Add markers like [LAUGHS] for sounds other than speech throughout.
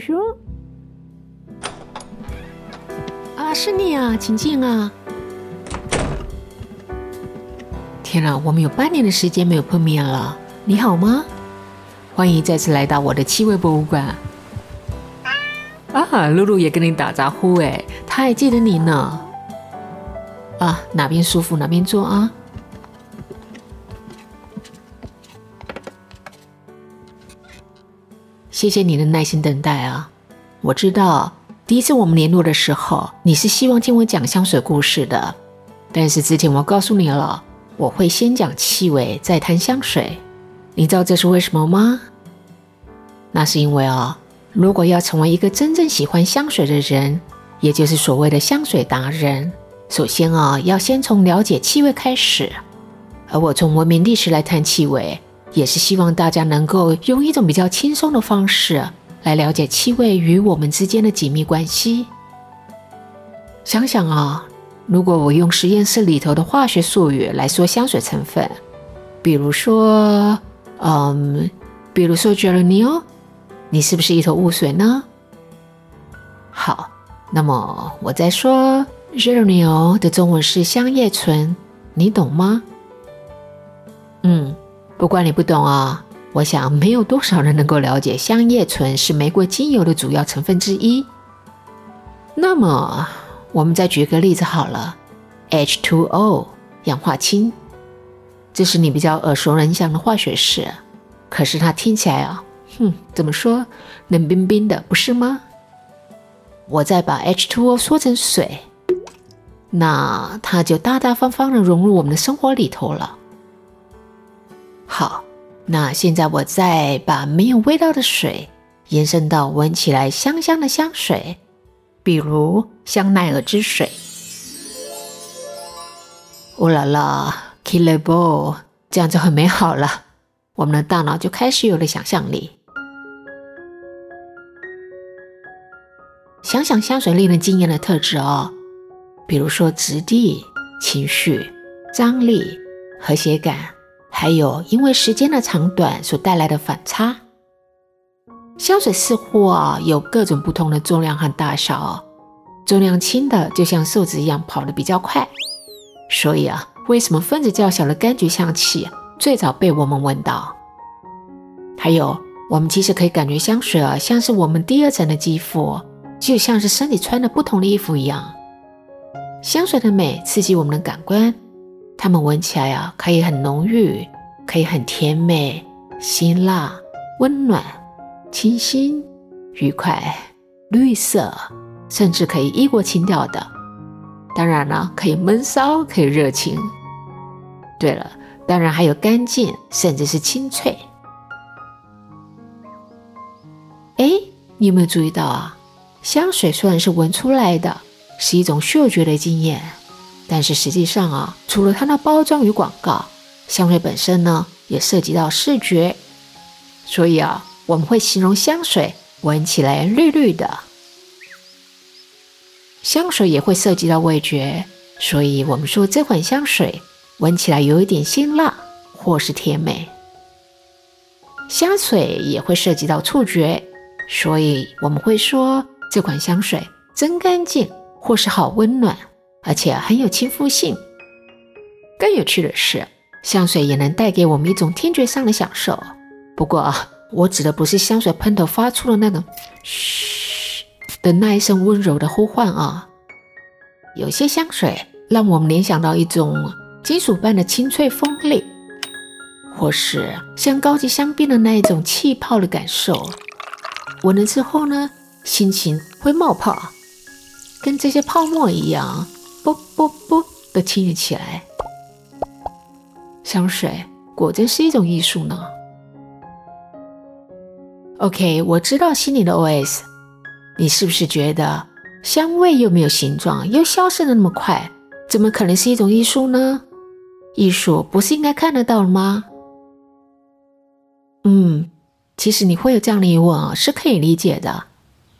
叔。啊，是你啊，请进啊！天哪，我们有半年的时间没有碰面了，你好吗？欢迎再次来到我的气味博物馆。啊，露露也跟你打招呼哎，她还记得你呢。啊，哪边舒服哪边坐啊。谢谢你的耐心等待啊！我知道第一次我们联络的时候，你是希望听我讲香水故事的。但是之前我告诉你了，我会先讲气味，再谈香水。你知道这是为什么吗？那是因为啊，如果要成为一个真正喜欢香水的人，也就是所谓的香水达人，首先啊，要先从了解气味开始。而我从文明历史来谈气味。也是希望大家能够用一种比较轻松的方式来了解气味与我们之间的紧密关系。想想啊，如果我用实验室里头的化学术语来说香水成分，比如说，嗯，比如说 Geronio，你是不是一头雾水呢？好，那么我再说 Geronio 的中文是香叶醇，你懂吗？嗯。不管你不懂啊，我想没有多少人能够了解香叶醇是玫瑰精油的主要成分之一。那么，我们再举个例子好了，H2O 氧化氢，这是你比较耳熟能详的化学式，可是它听起来啊，哼，怎么说，冷冰冰的，不是吗？我再把 H2O 说成水，那它就大大方方的融入我们的生活里头了。好，那现在我再把没有味道的水延伸到闻起来香香的香水，比如香奈儿之水。乌啦啦，Killer Ball，这样就很美好了。我们的大脑就开始有了想象力。想想香水令人惊艳的特质哦，比如说质地、情绪、张力、和谐感。还有因为时间的长短所带来的反差，香水似乎啊有各种不同的重量和大小，重量轻的就像瘦子一样跑得比较快，所以啊，为什么分子较小的柑橘香气最早被我们闻到？还有，我们其实可以感觉香水啊像是我们第二层的肌肤，就像是身体穿的不同的衣服一样，香水的美刺激我们的感官。它们闻起来啊，可以很浓郁，可以很甜美、辛辣、温暖、清新、愉快、绿色，甚至可以异国情调的。当然了，可以闷骚，可以热情。对了，当然还有干净，甚至是清脆。哎，你有没有注意到啊？香水虽然是闻出来的，是一种嗅觉的经验。但是实际上啊，除了它的包装与广告，香水本身呢也涉及到视觉，所以啊，我们会形容香水闻起来绿绿的。香水也会涉及到味觉，所以我们说这款香水闻起来有一点辛辣或是甜美。香水也会涉及到触觉，所以我们会说这款香水真干净或是好温暖。而且很有亲肤性。更有趣的是，香水也能带给我们一种听觉上的享受。不过，我指的不是香水喷头发出的那种“嘘”的那一声温柔的呼唤啊。有些香水让我们联想到一种金属般的清脆锋利，或是像高级香槟的那一种气泡的感受。闻了之后呢，心情会冒泡，跟这些泡沫一样。啵啵啵的听了起来，香水果真是一种艺术呢。OK，我知道心里的 OS，你是不是觉得香味又没有形状，又消失的那么快，怎么可能是一种艺术呢？艺术不是应该看得到吗？嗯，其实你会有这样的疑问啊，是可以理解的，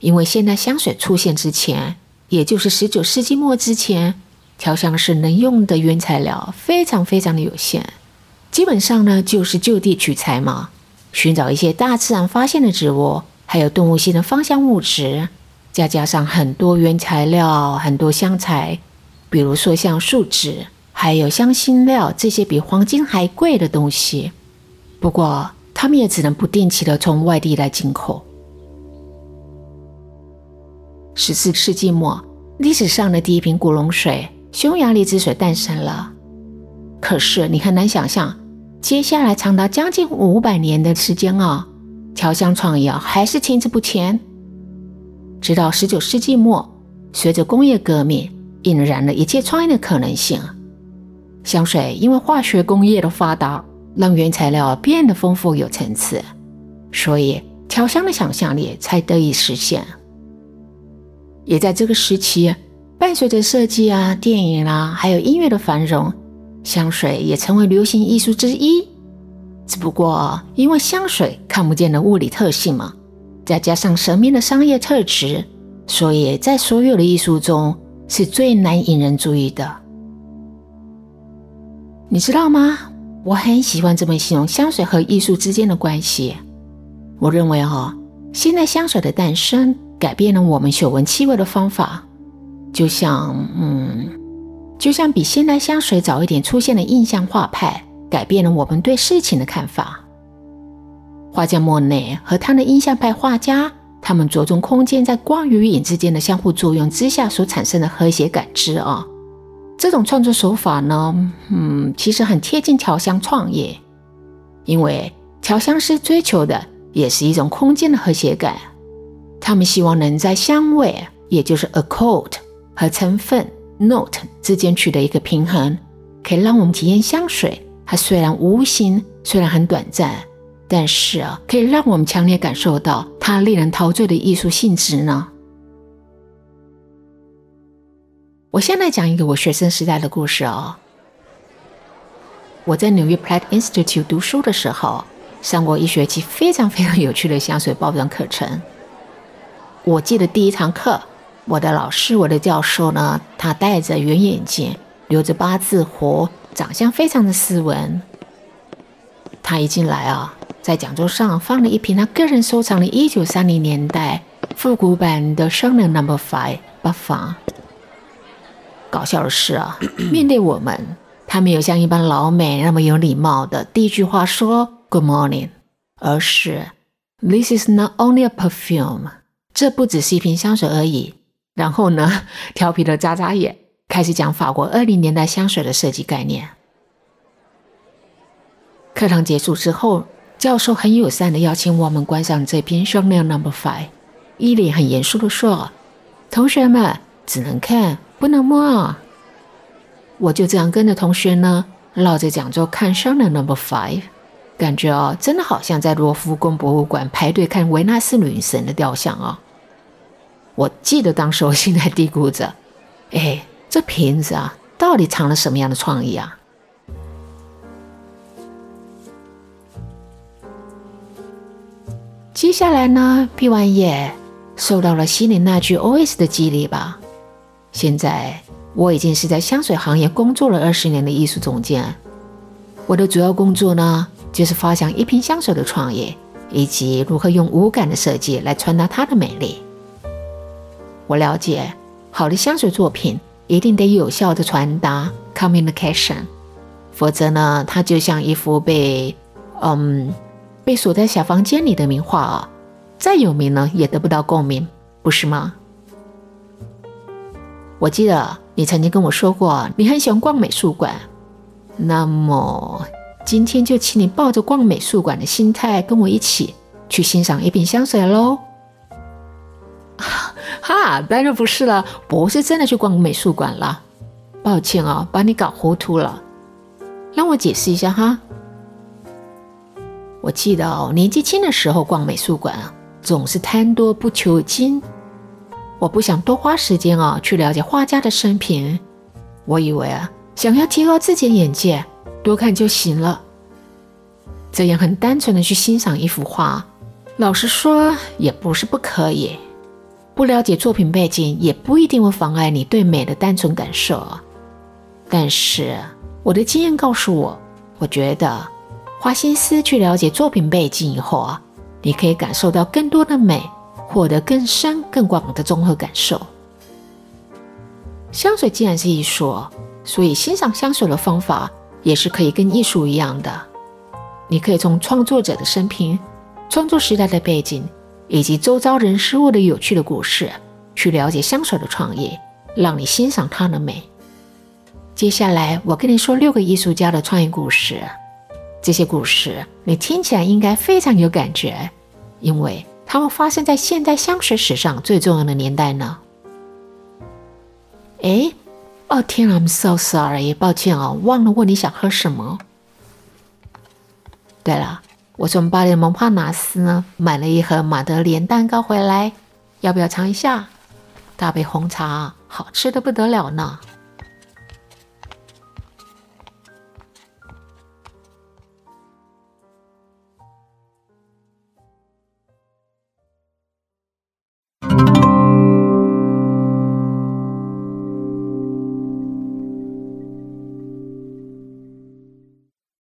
因为现代香水出现之前。也就是十九世纪末之前，调香师能用的原材料非常非常的有限，基本上呢就是就地取材嘛，寻找一些大自然发现的植物，还有动物性的芳香物质，再加上很多原材料、很多香材，比如说像树脂，还有香辛料这些比黄金还贵的东西。不过，他们也只能不定期的从外地来进口。十四世纪末，历史上的第一瓶古龙水——匈牙利之水诞生了。可是，你很难想象，接下来长达将近五百年的时间啊，调香创意啊还是停滞不前。直到十九世纪末，随着工业革命，引燃了一切创意的可能性。香水因为化学工业的发达，让原材料变得丰富有层次，所以调香的想象力才得以实现。也在这个时期，伴随着设计啊、电影啦，还有音乐的繁荣，香水也成为流行艺术之一。只不过，因为香水看不见的物理特性嘛，再加上神秘的商业特质，所以在所有的艺术中是最难引人注意的。你知道吗？我很喜欢这么形容香水和艺术之间的关系。我认为，哈，现代香水的诞生。改变了我们嗅闻气味的方法，就像，嗯，就像比现代香水早一点出现的印象画派，改变了我们对事情的看法。画家莫内和他的印象派画家，他们着重空间在光与影之间的相互作用之下所产生的和谐感知啊。这种创作手法呢，嗯，其实很贴近调香创业，因为调香师追求的也是一种空间的和谐感。他们希望能在香味，也就是 accord 和成分 note 之间取得一个平衡，可以让我们体验香水。它虽然无形，虽然很短暂，但是啊，可以让我们强烈感受到它令人陶醉的艺术性质呢。我先来讲一个我学生时代的故事哦。我在纽约 Pratt Institute 读书的时候，上过一学期非常非常有趣的香水包装课程。我记得第一堂课，我的老师，我的教授呢，他戴着圆眼镜，留着八字胡，长相非常的斯文。他一进来啊，在讲桌上放了一瓶他个人收藏的1930年代复古版的 Chanel Number Five 八方。搞笑的是啊，[CLEARS THROAT] 面对我们，他没有像一般老美那么有礼貌的第一句话说 Good morning，而是 This is not only a perfume。这不只是一瓶香水而已。然后呢，调皮的眨眨眼，开始讲法国二零年代香水的设计概念。课堂结束之后，教授很友善的邀请我们观赏这瓶 Chanel Number Five，一脸很严肃的说：“同学们只能看，不能摸。”我就这样跟着同学呢，绕着讲座看 Chanel Number Five。感觉哦，真的好像在罗浮宫博物馆排队看维纳斯女神的雕像啊！我记得当时我心在嘀咕着：“ [LAUGHS] 哎，这瓶子啊，到底藏了什么样的创意啊？”接下来呢，毕完业，受到了心里那句 OS 的激励吧。现在我已经是在香水行业工作了二十年的艺术总监，我的主要工作呢，就是发想一瓶香水的创意，以及如何用无感的设计来传达它的美丽。我了解，好的香水作品一定得有效的传达 communication，否则呢，它就像一幅被嗯被锁在小房间里的名画啊，再有名呢也得不到共鸣，不是吗？我记得你曾经跟我说过，你很喜欢逛美术馆，那么今天就请你抱着逛美术馆的心态，跟我一起去欣赏一瓶香水喽。[LAUGHS] 哈，当然不是了，不是真的去逛美术馆了。抱歉啊，把你搞糊涂了。让我解释一下哈。我记得哦，年纪轻的时候逛美术馆啊，总是贪多不求精。我不想多花时间啊，去了解画家的生平。我以为啊，想要提高自己的眼界，多看就行了。这样很单纯的去欣赏一幅画，老实说也不是不可以。不了解作品背景，也不一定会妨碍你对美的单纯感受。但是我的经验告诉我，我觉得花心思去了解作品背景以后啊，你可以感受到更多的美，获得更深更广的综合感受。香水既然是艺术，所以欣赏香水的方法也是可以跟艺术一样的。你可以从创作者的生平、创作时代的背景，以及周遭人事物的有趣的故事，去了解香水的创意，让你欣赏它的美。接下来，我跟你说六个艺术家的创意故事。这些故事你听起来应该非常有感觉，因为它们发生在现代香水史上最重要的年代呢。哎，哦天啊，I'm so sorry，抱歉哦，忘了问你想喝什么。对了，我从巴黎的蒙帕纳斯呢买了一盒马德莲蛋糕回来，要不要尝一下？大杯红茶，好吃的不得了呢。